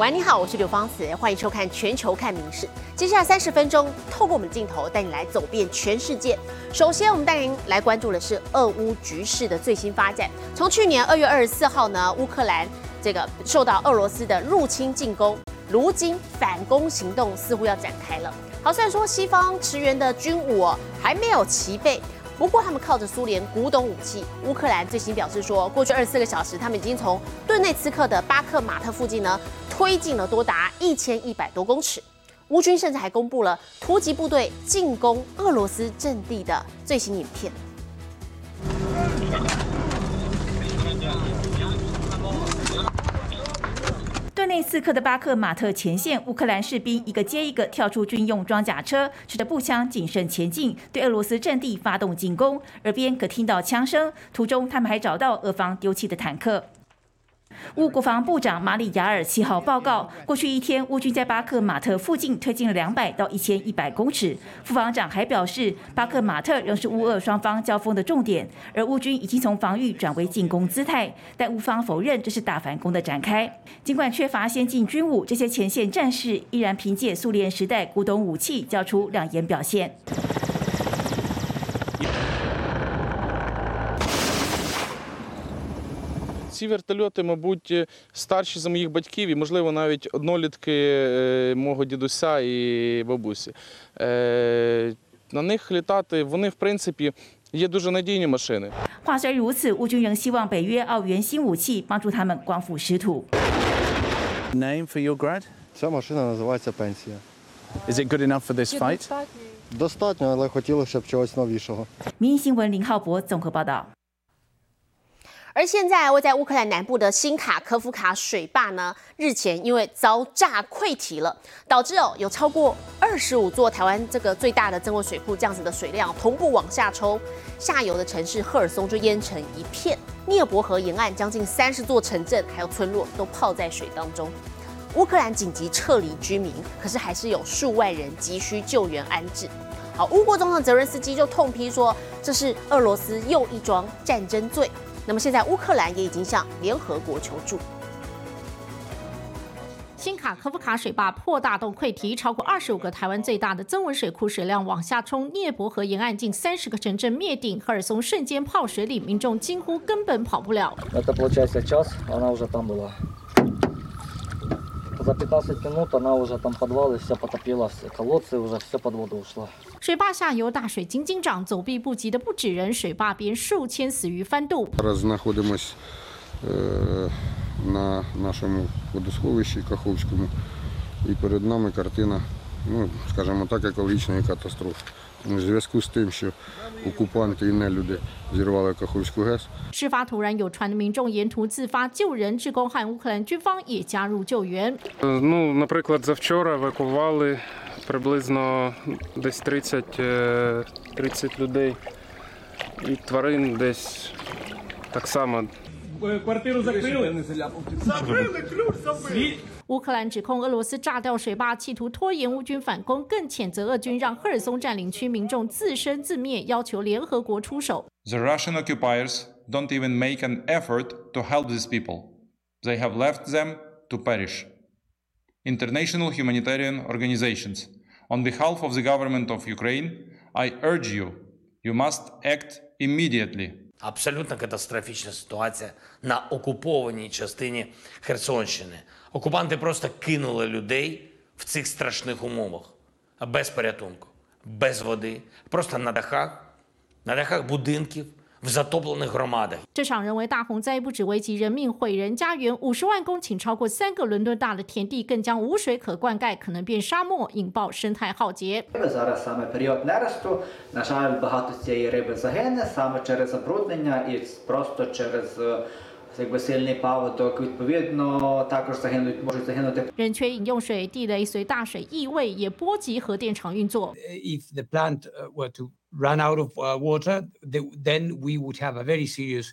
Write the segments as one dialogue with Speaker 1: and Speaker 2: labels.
Speaker 1: 喂，你好，我是刘芳慈，欢迎收看《全球看名事》。接下来三十分钟，透过我们的镜头带你来走遍全世界。首先，我们带您来关注的是俄乌局势的最新发展。从去年二月二十四号呢，乌克兰这个受到俄罗斯的入侵进攻，如今反攻行动似乎要展开了。好，虽然说西方驰援的军武还没有齐备。不过，他们靠着苏联古董武器。乌克兰最新表示说，过去二十四个小时，他们已经从顿内茨克的巴克马特附近呢推进了多达一千一百多公尺。乌军甚至还公布了突击部队进攻俄罗斯阵地的最新影片。
Speaker 2: 顿内茨克的巴克马特前线，乌克兰士兵一个接一个跳出军用装甲车，持着步枪谨慎前进，对俄罗斯阵地发动进攻。耳边可听到枪声，途中他们还找到俄方丢弃的坦克。乌国防部长马里亚尔七号报告，过去一天，乌军在巴克马特附近推进了两百到一千一百公尺。副防长还表示，巴克马特仍是乌俄双方交锋的重点，而乌军已经从防御转为进攻姿态。但乌方否认这是大反攻的展开。尽管缺乏先进军武，这些前线战士依然凭借苏联时代古董武器交出亮眼表现。
Speaker 3: Ці вертольоти, мабуть, старші за моїх батьків і, можливо, навіть однолітки мого дідуся і бабусі. На них літати, вони, в принципі, є дуже надійні машини.
Speaker 2: 话虽如此，乌军仍希望北约澳元新武器帮助他们光复失土。
Speaker 4: Name for your grad?
Speaker 5: Ця машина називається пенсія.
Speaker 4: Is it good enough for this fight?
Speaker 5: Достатньо, але хотілося б чогось новішого.
Speaker 2: 民营新闻林浩博综合报道。
Speaker 1: 而现在位在乌克兰南部的新卡科夫卡水坝呢，日前因为遭炸溃堤了，导致哦有超过二十五座台湾这个最大的增温水库这样子的水量同步往下抽，下游的城市赫尔松就淹成一片，涅伯河沿岸将近三十座城镇还有村落都泡在水当中，乌克兰紧急撤离居民，可是还是有数万人急需救援安置。好，乌国总统泽伦斯基就痛批说，这是俄罗斯又一桩战争罪。那么现在乌克兰也已经向联合国求助。
Speaker 6: 新卡科夫卡水坝破大洞溃堤，超过二十五个台湾最大的增文水库水量往下冲，涅伯河沿岸近三十个城镇灭顶，赫尔松瞬间泡水里，民众惊呼根本跑不了。
Speaker 7: За 15 минут она уже там подвалы все потопилась, колодцы уже все под воду ушло.
Speaker 6: 水坝下游大水津津涨，走避不及的不止人，水坝边数千死于翻肚。
Speaker 8: Зараз знаходимось е, на нашому водосховищі Каховському, і перед нами картина, ну, скажімо так, екологічної катастрофи. У зв'язку з тим, що окупанти і нелюди зірвали Каховську ГЕС,
Speaker 6: 事发突然，有船的民众沿途自发救人，志工和乌克兰军方也加入救援。
Speaker 3: Ну, наприклад, завчора евакували приблизно десь 30, е, 30 людей і тварин десь так само.
Speaker 6: 乌克兰指控俄罗斯炸掉水坝，企图拖延乌军反攻，更谴责俄军让赫尔松占领区民众自生自灭，要求联合国出手。
Speaker 9: The Russian occupiers don't even make an effort to help these people. They have left them to perish. International humanitarian organizations, on behalf of the government of Ukraine, I urge you, you must act immediately.
Speaker 10: Абсолютно катастрофічна ситуація на окупованій частині Херсонщини. Окупанти просто кинули людей в цих страшних умовах без порятунку, без води, просто на дахах, на дахах будинків, в затоплених громадах.
Speaker 6: 这场人为大洪灾不止危及人命、毁人家园，五十万公顷超过三个伦敦大的田地更将无水可灌溉，可能变沙漠，引爆生态浩劫。
Speaker 11: Зараз саме період нересту. На жаль, багато цієї риби загине саме через забруднення і просто через е, якби сильний паводок. Відповідно, також загинуть можуть загинути
Speaker 6: 人缺饮用水，地雷随大水溢位，也波及核电厂运作。
Speaker 12: if the plant uh, were to run out of uh, water, then we would have a very serious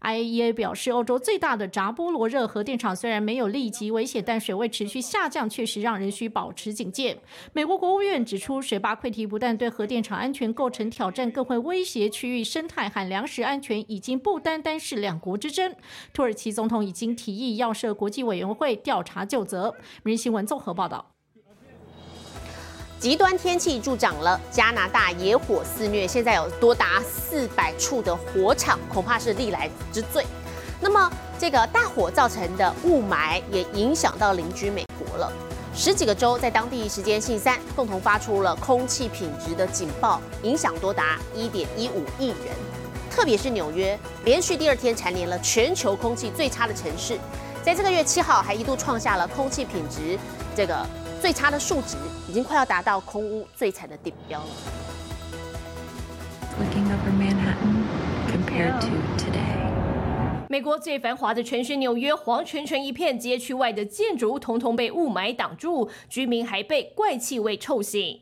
Speaker 6: Iaea 表示，欧洲最大的扎波罗热核电厂虽然没有立即危险，但水位持续下降确实让人需保持警戒。美国国务院指出，水坝溃堤不但对核电厂安全构成挑战，更会威胁区域生态和粮食安全，已经不单单是两国之争。土耳其总统已经提议要设国际委员会调查就责。明日新闻综合报道。
Speaker 1: 极端天气助长了加拿大野火肆虐，现在有多达四百处的火场，恐怕是历来之最。那么，这个大火造成的雾霾也影响到邻居美国了。十几个州在当地时间星期三共同发出了空气品质的警报，影响多达一点一五亿人。特别是纽约，连续第二天蝉联了全球空气最差的城市，在这个月七号还一度创下了空气品质这个。最差的数值已经快要达到空屋最惨的顶标了。
Speaker 13: 美国最繁华的城市纽约，黄澄澄一片，街区外的建筑物统统被雾霾挡住，居民还被怪气味臭醒。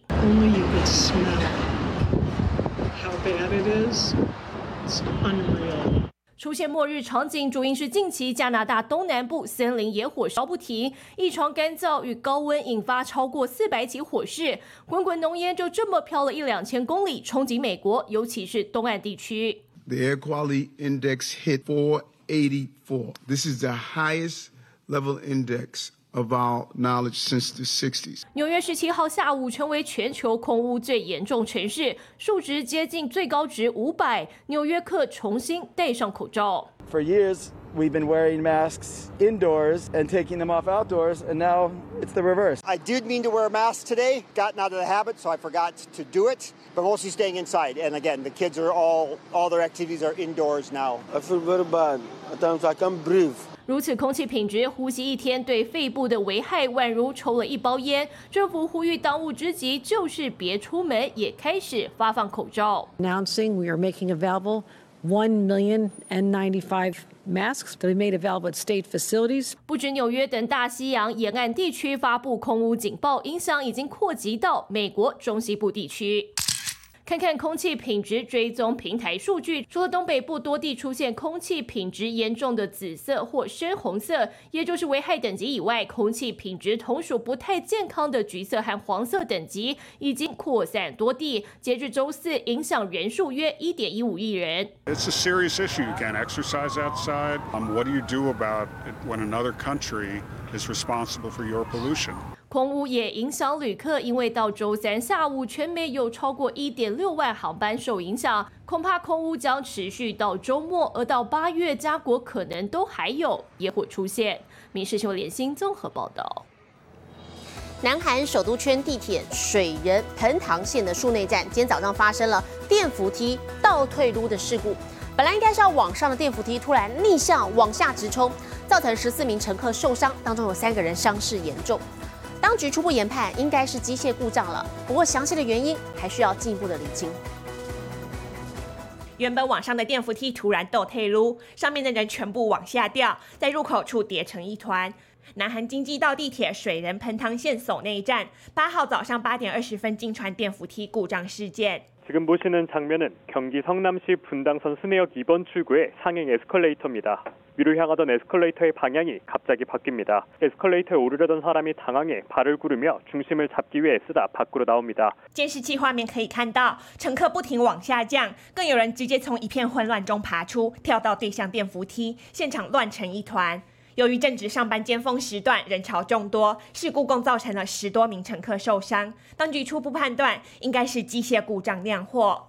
Speaker 13: 出现末日场景，主因是近期加拿大东南部森林野火烧不停，异常干燥与高温引发超过四百起火势，滚滚浓烟就这么飘了一两千公里，冲击美国，尤其是东岸地区。
Speaker 14: The air quality index hit 484. This is the highest level index. of our knowledge since the 60s.
Speaker 13: 纽约十七号下午成为全球空污最严重城市，数值接近最高值五百。纽约客重新戴上口罩。
Speaker 15: For years, we've been wearing masks indoors and taking them off outdoors, and now it's the reverse.
Speaker 16: I did mean to wear a mask today, gotten out of the habit, so I forgot to do it. But mostly staying inside. And again, the kids are all all their activities are indoors now.
Speaker 15: I feel very bad. At times I can't breathe.
Speaker 13: 如此空气品质，呼吸一天对肺部的危害宛如抽了一包烟。政府呼吁当务之急就是别出门，也开始发放口罩。
Speaker 17: Announcing we are making available one million and ninety-five masks to be made available at state facilities。
Speaker 13: 不止纽约等大西洋沿岸地区发布空污警报，影响已经扩及到美国中西部地区。看看空气品质追踪平台数据，除了东北部多地出现空气品质严重的紫色或深红色，也就是危害等级以外，空气品质同属不太健康的橘色和黄色等级已经扩散多地。截至周四，影响人数约一点一五亿人。
Speaker 18: It's a serious issue. You can't exercise outside. Um, what do you do about it when another country is responsible for your pollution?
Speaker 13: 空污也影响旅客，因为到周三下午，全美有超过一点六万航班受影响，恐怕空污将持续到周末，而到八月，加国可能都还有野火出现。《民事新闻》联新综合报道。
Speaker 1: 南韩首都圈地铁水仁盆塘线的树内站，今天早上发生了电扶梯倒退撸的事故，本来应该是要往上的电扶梯突然逆向往下直冲，造成十四名乘客受伤，当中有三个人伤势严重。当局初步研判应该是机械故障了，不过详细的原因还需要进一步的厘清。
Speaker 13: 原本网上的电扶梯突然倒退路，上面的人全部往下掉，在入口处叠成一团。南韩京畿道地铁水仁盆塘线首内站八号早上八点二十分经传电扶梯故障事件。
Speaker 19: 지금보시는장면은경기성남시분당선순회역2번출구의상행에스컬레이터입니다위로향하던에스컬레이터의방향이갑자기바뀝니다에스컬레이터에오르려던사람이당황해발을구르며중심을잡기위해쓰다밖으로나옵니다
Speaker 13: 监视器画面可以看到，乘客不停往下降，更有人直接从一片混乱中爬出，跳到对向电扶梯，现场乱成一团。 由于正值上班尖峰时段，人潮众多，事故共造成了十多名乘客受伤。当局初步判断，应该是机械故障酿祸。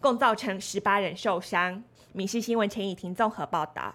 Speaker 13: 共造成十八人受伤。《民事新闻》陈以婷综合报道。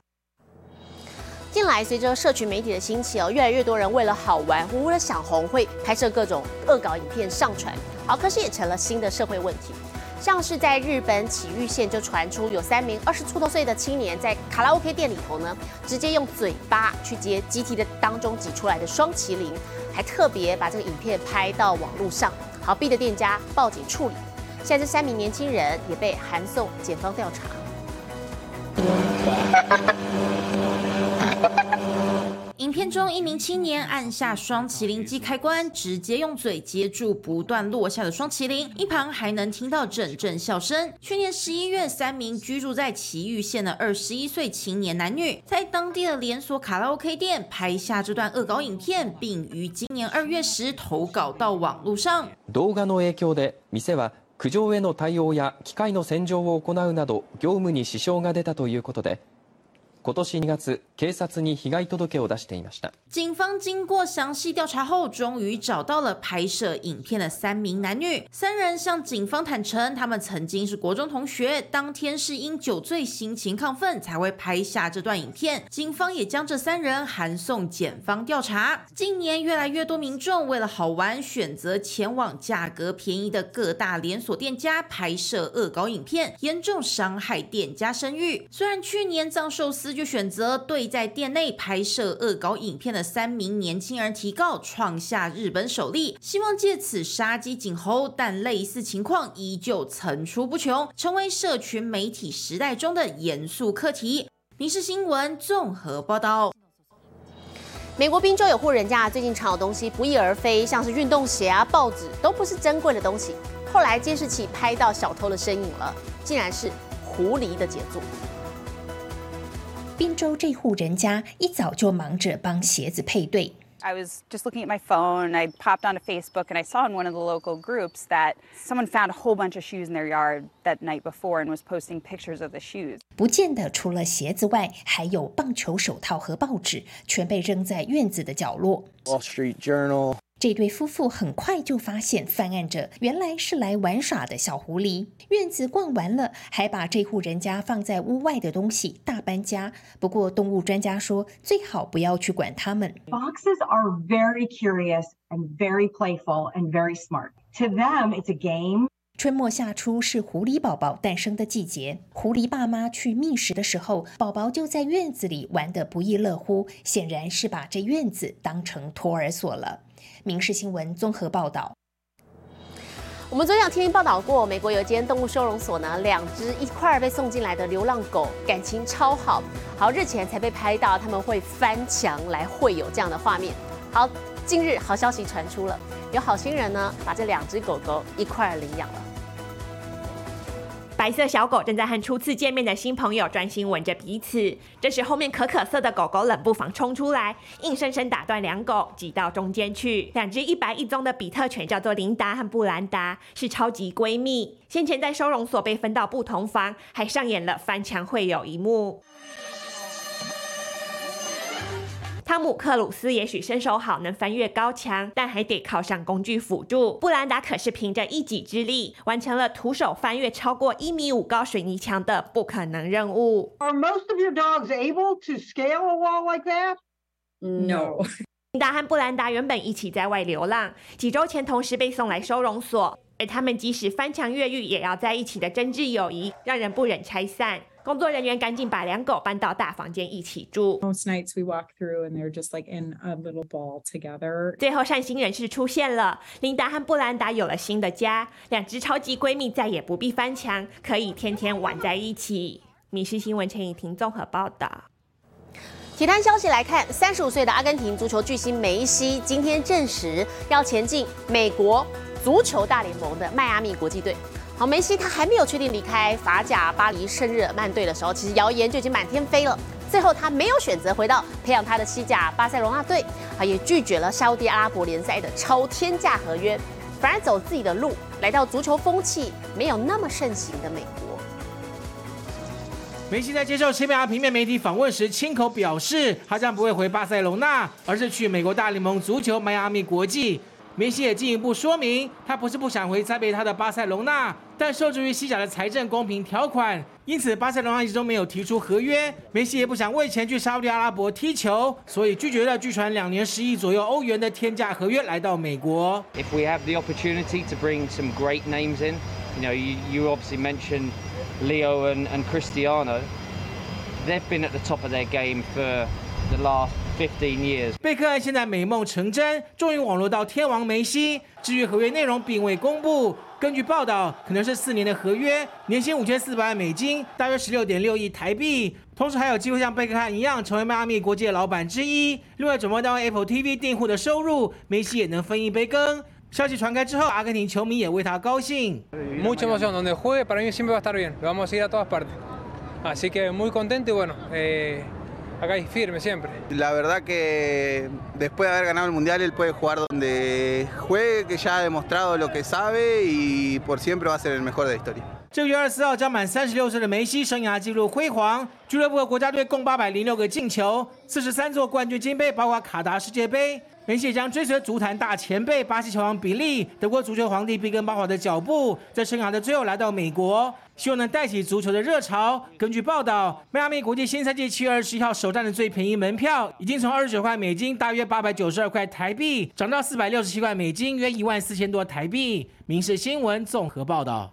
Speaker 1: 近来，随着社群媒体的兴起哦，越来越多人为了好玩或为了想红，会拍摄各种恶搞影片上传。好，可是也成了新的社会问题。像是在日本埼玉县就传出有三名二十出头岁的青年在卡拉 OK 店里头呢，直接用嘴巴去接机体的当中挤出来的双麒麟，还特别把这个影片拍到网络上，好逼得店家报警处理。现在这三名年轻人也被函送检方调查。
Speaker 20: 影片中，一名青年按下双麒麟机开关，直接用嘴接住不断落下的双麒麟，一旁还能听到阵阵笑声。去年十一月，三名居住在崎玉县的二十一岁青年男女，在当地的连锁卡拉 OK 店拍下这段恶搞影片，并于今年二月时投稿到网络上。
Speaker 21: 動画の影響で店は 苦情への対応や機械の洗浄を行うなど業務に支障が出たということで今年2月警察に被害届を出していました
Speaker 20: 警方经过详细调查后，终于找到了拍摄影片的三名男女。三人向警方坦诚，他们曾经是国中同学，当天是因酒醉心情亢奋才会拍下这段影片。警方也将这三人函送检方调查。近年越来越多民众为了好玩，选择前往价格便宜的各大连锁店家拍摄恶搞影片，严重伤害店家声誉。虽然去年藏寿 就选择对在店内拍摄恶搞影片的三名年轻人提告，创下日本首例，希望借此杀鸡儆猴，但类似情况依旧层出不穷，成为社群媒体时代中的严肃课题。民事新闻综合报道。
Speaker 1: 美国宾州有户人家最近藏有东西不翼而飞，像是运动鞋啊、报纸，都不是珍贵的东西。后来监视器拍到小偷的身影了，竟然是狐狸的杰作。
Speaker 22: 宾州这户人家一早就忙着帮鞋子配对。
Speaker 23: I was just looking at my phone. I popped onto Facebook and I saw in one of the local groups that someone found a whole bunch of shoes in their yard that night before and was posting pictures of the shoes.
Speaker 22: 不见得除了鞋子外，还有棒球手套和报纸，全被扔在院子的角落。
Speaker 24: Wall Street Journal.
Speaker 22: 这对夫妇很快就发现犯案者原来是来玩耍的小狐狸。院子逛完了，还把这户人家放在屋外的东西大搬家。不过动物专家说，最好不要去管它们。
Speaker 4: Foxes are very curious and very playful and very smart. To them, it's a game.
Speaker 22: 春末夏初是狐狸宝宝诞生的季节。狐狸爸妈去觅食的时候，宝宝就在院子里玩得不亦乐乎，显然是把这院子当成托儿所了。民事新闻综合报道。
Speaker 1: 我们昨天有听报道过，美国有间动物收容所呢，两只一块儿被送进来的流浪狗感情超好，好日前才被拍到他们会翻墙来会有这样的画面。好，近日好消息传出了，有好心人呢把这两只狗狗一块儿领养了。
Speaker 25: 白色小狗正在和初次见面的新朋友专心吻着彼此，这时后面可可色的狗狗冷不防冲出来，硬生生打断两狗，挤到中间去。两只一白一棕的比特犬叫做琳达和布兰达，是超级闺蜜。先前在收容所被分到不同房，还上演了翻墙会友一幕。汤姆克鲁斯也许身手好，能翻越高墙，但还得靠上工具辅助。布兰达可是凭着一己之力，完成了徒手翻越超过一米五高水泥墙的不可能任务。
Speaker 4: Are most of your dogs able to scale a wall like that?
Speaker 25: No. 琳达和布兰达原本一起在外流浪，几周前同时被送来收容所，而他们即使翻墙越狱，也要在一起的真挚友谊，让人不忍拆散。工作人员赶紧把两狗搬到大房间一起住。
Speaker 26: Most nights we walk through and they're just like in a little ball together.
Speaker 25: 最后善心人士出现了，琳达和布兰达有了新的家，两只超级闺蜜再也不必翻墙，可以天天玩在一起。米氏新闻陈以婷综合报道。
Speaker 1: 体坛消息来看，三十五岁的阿根廷足球巨星梅西今天证实要前进美国足球大联盟的迈阿密国际队。好，梅西他还没有确定离开法甲巴黎圣日耳曼队的时候，其实谣言就已经满天飞了。最后他没有选择回到培养他的西甲巴塞罗那队，啊，也拒绝了沙地阿拉伯联赛的超天价合约，反而走自己的路，来到足球风气没有那么盛行的美国。
Speaker 27: 梅西在接受西班牙平面媒体访问时，亲口表示，他将不会回巴塞隆纳，而是去美国大联盟足球迈阿密国际。梅西也进一步说明，他不是不想回栽培他的巴塞隆纳，但受制于西甲的财政公平条款，因此巴塞隆纳一直都没有提出合约。梅西也不想为钱去沙特阿拉伯踢球，所以拒绝了据传两年十亿左右欧元的天价合约，来到美国。
Speaker 28: If we have the opportunity to bring some great names in,
Speaker 29: You know, you, you obviously mentioned Leo and, and Cristiano. They've been at the top of their game for the last 15 years.
Speaker 27: 贝克汉现在美梦成真，终于网络到天王梅西。至于合约内容并未公布。根据报道，可能是四年的合约，年薪五千四百万美金，大约十六点六亿台币。同时还有机会像贝克汉一样成为迈阿密国际的老板之一。另外，转播单位 Apple TV 订户的收入，梅西也能分一杯羹。消息传开之后，阿根廷球迷也为他高兴。
Speaker 30: Mucha emoción donde juegue para mí siempre va a estar bien. Vamos a ir a todas partes. Así que muy contento y bueno. Acá firme siempre.
Speaker 31: La verdad que después de haber ganado el Mundial, él puede jugar donde juegue, que ya ha demostrado lo que sabe y por siempre va a ser el mejor de la historia.
Speaker 27: 这个月二十四号将满三十六岁的梅西，生涯纪录辉煌，俱乐部和国家队共八百零六个进球，四十三座冠军金杯，包括卡达世界杯。梅西也将追随足坛大前辈巴西球王比利、德国足球皇帝毕根包华的脚步，在生涯的最后来到美国，希望能带起足球的热潮。根据报道，迈阿密国际新赛季七月二十一号首战的最便宜门票，已经从二十九块美金（大约八百九十二块台币）涨到四百六十七块美金（约一万四千多台币）。民事新闻综合报道。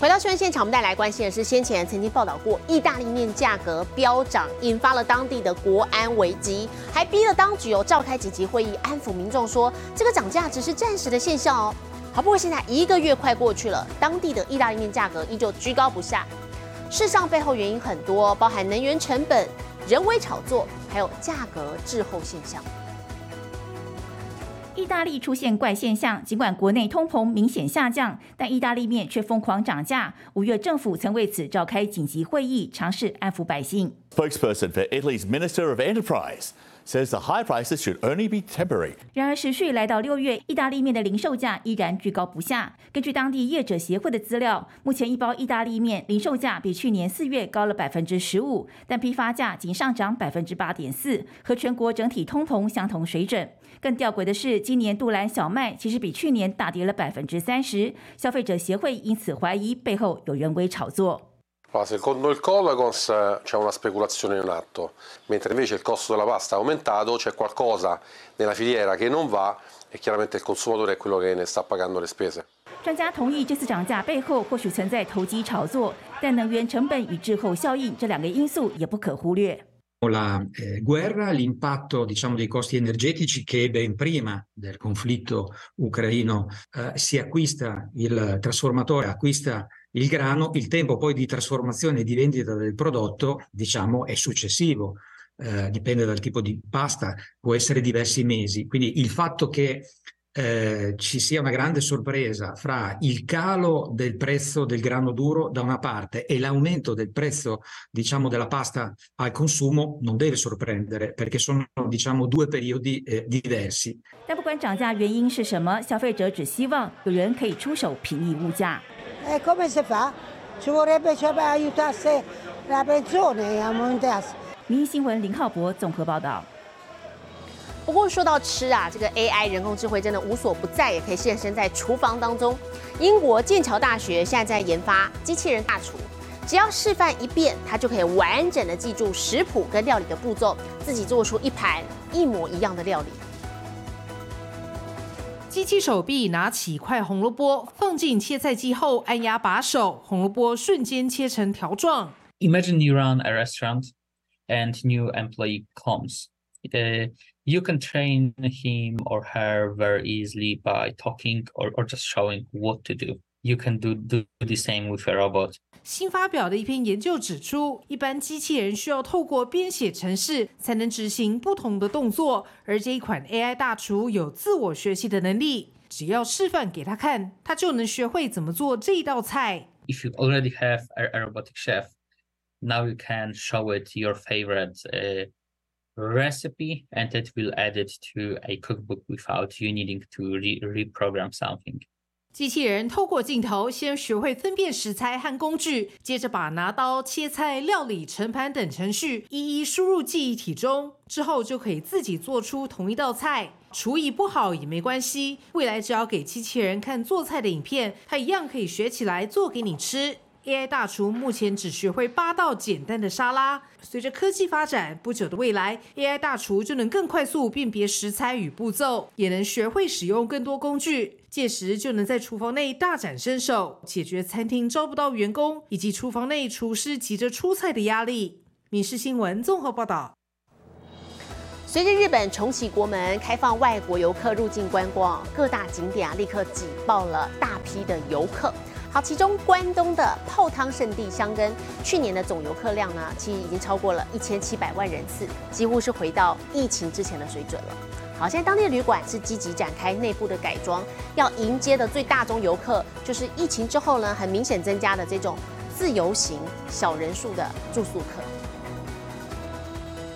Speaker 1: 回到新闻现场，我们带来关心的是，先前曾经报道过意大利面价格飙涨，引发了当地的国安危机，还逼了当局哦召开紧急会议，安抚民众说这个涨价只是暂时的现象哦。好，不过现在一个月快过去了，当地的意大利面价格依旧居高不下。事实上背后原因很多，包含能源成本、人为炒作，还有价格滞后现象。
Speaker 2: 意大利出现怪现象，尽管国内通膨明显下降，但意大利面却疯狂涨价。五月政府曾为此召开紧急会议，尝试安抚百姓。
Speaker 32: Spokesperson for Italy's Minister of Enterprise says the high prices should only be temporary.
Speaker 2: 然而，持续来到六月，意大利面的零售价依然居高不下。根据当地业者协会的资料，目前一包意大利面零售价比去年四月高了百分之十五，但批发价仅上涨百分之八点四，和全国整体通膨相同水准。更吊诡的是，今年杜兰小麦其实比去年大跌了百分之三十，消费者协会因此怀疑背后有人为炒作。
Speaker 10: Secondo il Colagons c'è una speculazione in atto, mentre invece il costo della pasta è aumentato, c'è qualcosa nella filiera che non va e chiaramente il consumatore è quello che ne sta pagando le spese.
Speaker 2: 专家同意这次涨价背后或许存在投机炒作，但能源成本与滞后效应这两个因素也不可忽略。
Speaker 33: La eh, guerra, l'impatto diciamo, dei costi energetici che ben prima del conflitto ucraino eh, si acquista il trasformatore, acquista il grano, il tempo poi di trasformazione e di vendita del prodotto diciamo, è successivo. Eh, dipende dal tipo di pasta, può essere diversi mesi. Quindi il fatto che eh, ci sia una grande sorpresa fra il calo del prezzo del grano duro da una parte e l'aumento del prezzo, diciamo, della pasta al consumo non deve sorprendere perché sono, diciamo, due periodi eh, diversi.
Speaker 2: 但不管涨价原因是什么，消费者只希望有人可以出手平抑物价。
Speaker 4: E come si fa? Ci vorrebbe cioè, aiutasse la pensione a aumentasse.
Speaker 2: 民新闻林浩博综合报道。
Speaker 1: 不过说到吃啊，这个 AI 人工智慧真的无所不在，也可以现身在厨房当中。英国剑桥大学现在在研发机器人大厨，只要示范一遍，它就可以完整的记住食谱跟料理的步骤，自己做出一盘一模一样的料理。
Speaker 34: 机器手臂拿起一块红萝卜，放进切菜机后按压把手，红萝卜瞬间切成条状。
Speaker 28: Imagine you run a restaurant and new employee comes. Uh, you can train him or her very easily by talking or, or just showing what to do. You can do, do the same with a robot.
Speaker 34: 新发表的一篇研究指出，一般机器人需要透过编写程式才能执行不同的动作，而这一款 AI 大厨有自我学习的能力，只要示范给他看，他就能学会怎么做这一道菜。
Speaker 28: If you already have a, a robotic chef, now you can show it your favorite uh, recipe and it will add it to a cookbook without you needing to re reprogram something.
Speaker 34: 机器人透过镜头先学会分辨食材和工具，接着把拿刀、切菜、料理、盛盘等程序一一输入记忆体中，之后就可以自己做出同一道菜。厨艺不好也没关系，未来只要给机器人看做菜的影片，它一样可以学起来做给你吃。
Speaker 6: AI 大厨目前只学会八道简单的沙拉。随着科技发展，不久的未来，AI 大厨就能更快速辨别食材与步骤，也能学会使用更多工具。届时就能在厨房内大展身手，解决餐厅招不到员工以及厨房内厨师急着出菜的压力。民事新闻综合报道。
Speaker 1: 随着日本重启国门，开放外国游客入境观光，各大景点啊立刻挤爆了大批的游客。好，其中关东的泡汤圣地箱根，去年的总游客量呢，其实已经超过了一千七百万人次，几乎是回到疫情之前的水准了。好，现在当地旅馆是积极展开内部的改装，要迎接的最大宗游客，就是疫情之后呢，很明显增加的这种自由行小人数的住宿客。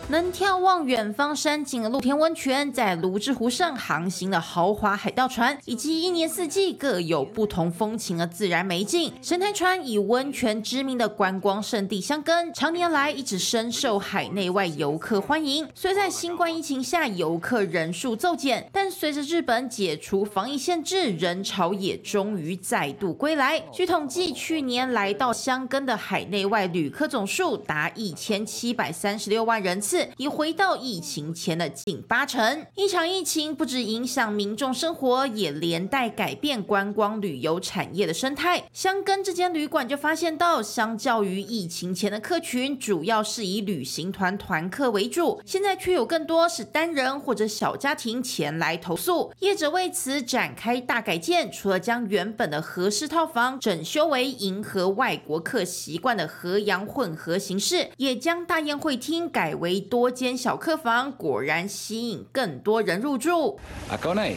Speaker 20: 能眺望远方山景的露天温泉，在泸沽湖上航行的豪华海盗船，以及一年四季各有不同风情的自然美景。神台船以温泉知名的观光胜地香根，常年来一直深受海内外游客欢迎。虽在新冠疫情下游客人数骤减，但随着日本解除防疫限制，人潮也终于再度归来。据统计，去年来到香根的海内外旅客总数达一千七百三十六万人次。已回到疫情前的近八成。一场疫情不止影响民众生活，也连带改变观光旅游产业的生态。香根这间旅馆就发现到，相较于疫情前的客群，主要是以旅行团团客为主，现在却有更多是单人或者小家庭前来投宿。业者为此展开大改建，除了将原本的合适套房整修为迎合外国客习惯的和洋混合形式，也将大宴会厅改为。多间小客房果然吸引更多人入住。
Speaker 35: Akone,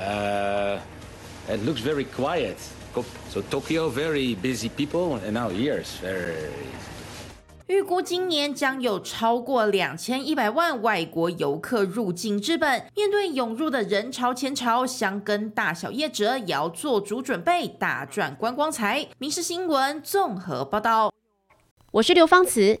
Speaker 35: uh, it looks very quiet. So Tokyo very busy people, and now here is very.
Speaker 20: 预估今年将有超过两千一百万外国游客入境日本。面对涌入的人潮前潮，香根大小业者也要做足准备，大赚观光财。民事新闻综合报道。
Speaker 1: 我是刘芳慈。